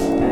stop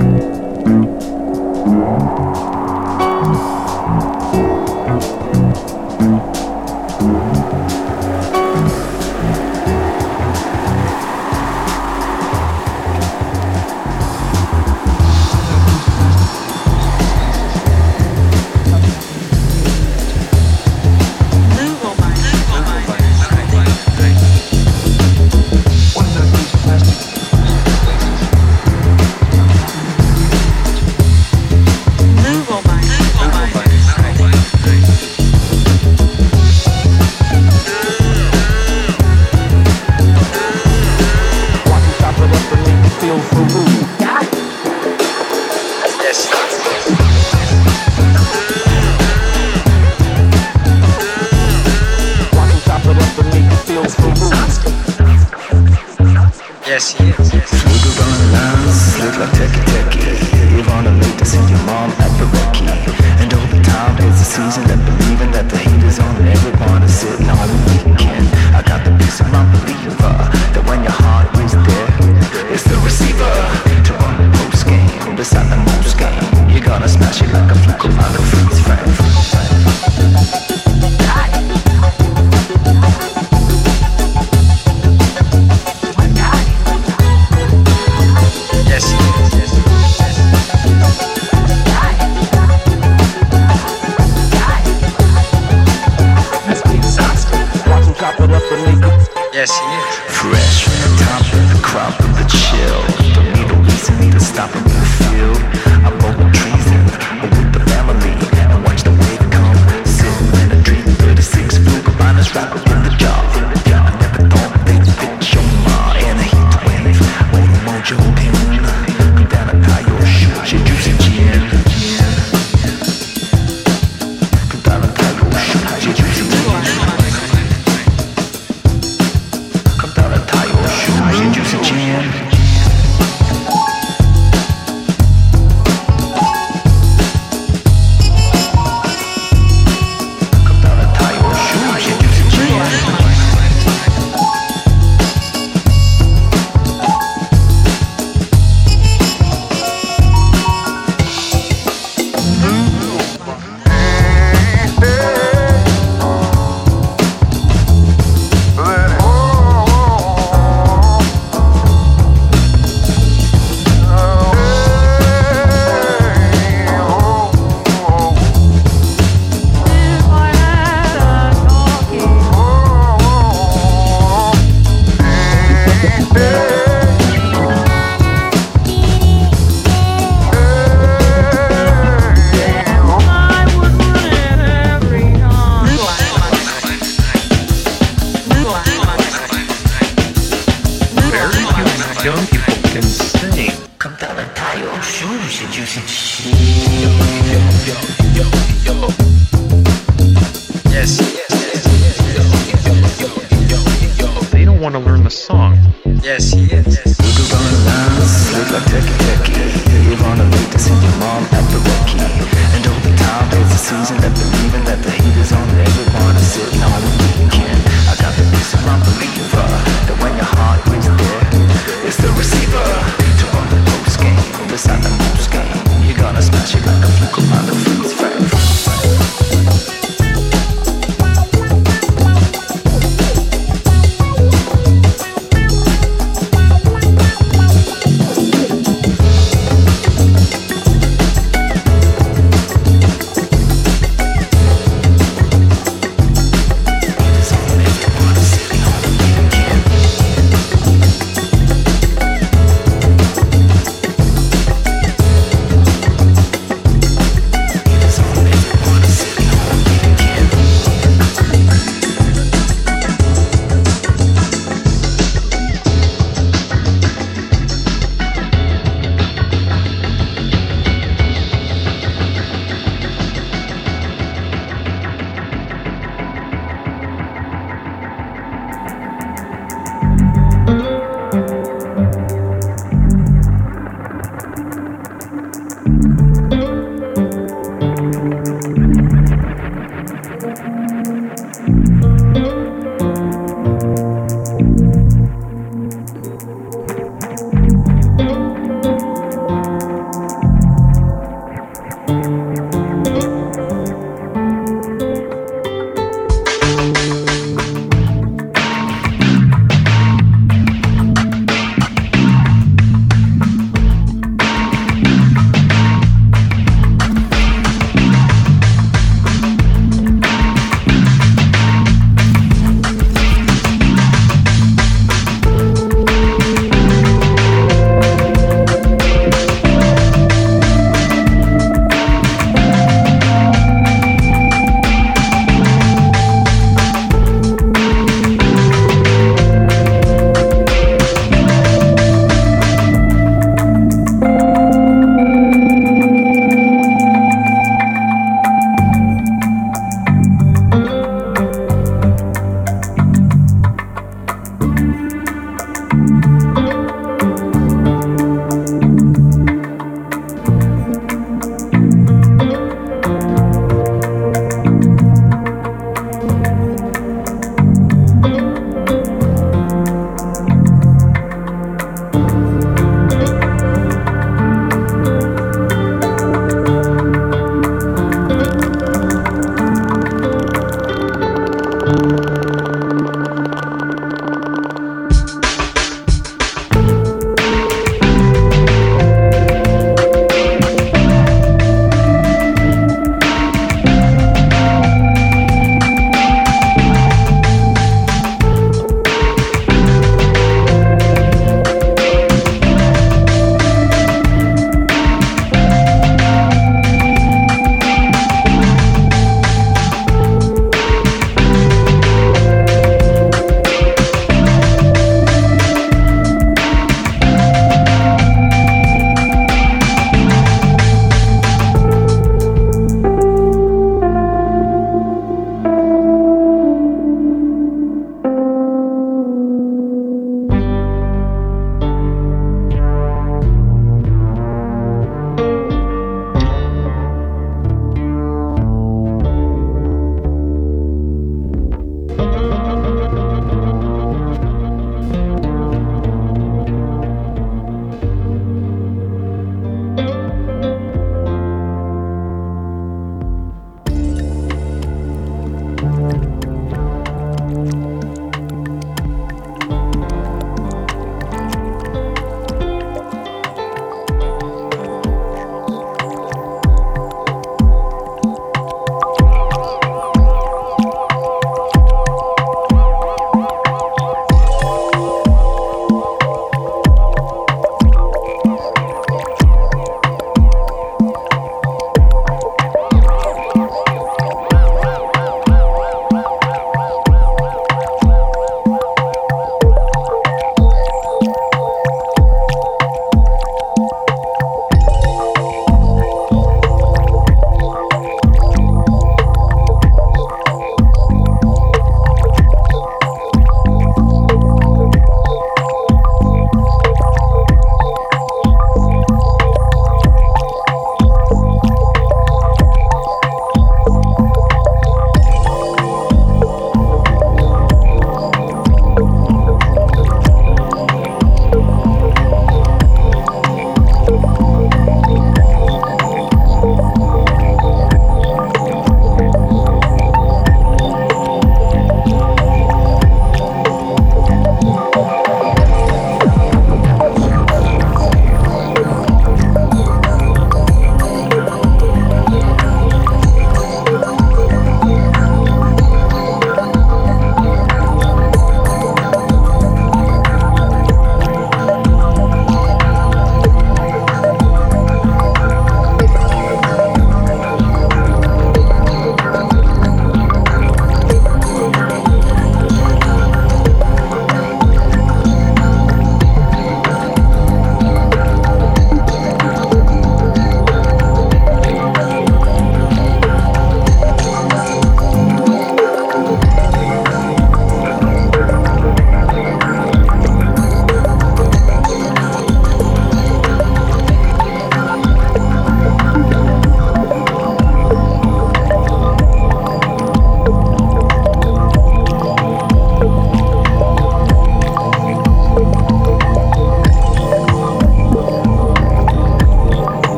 season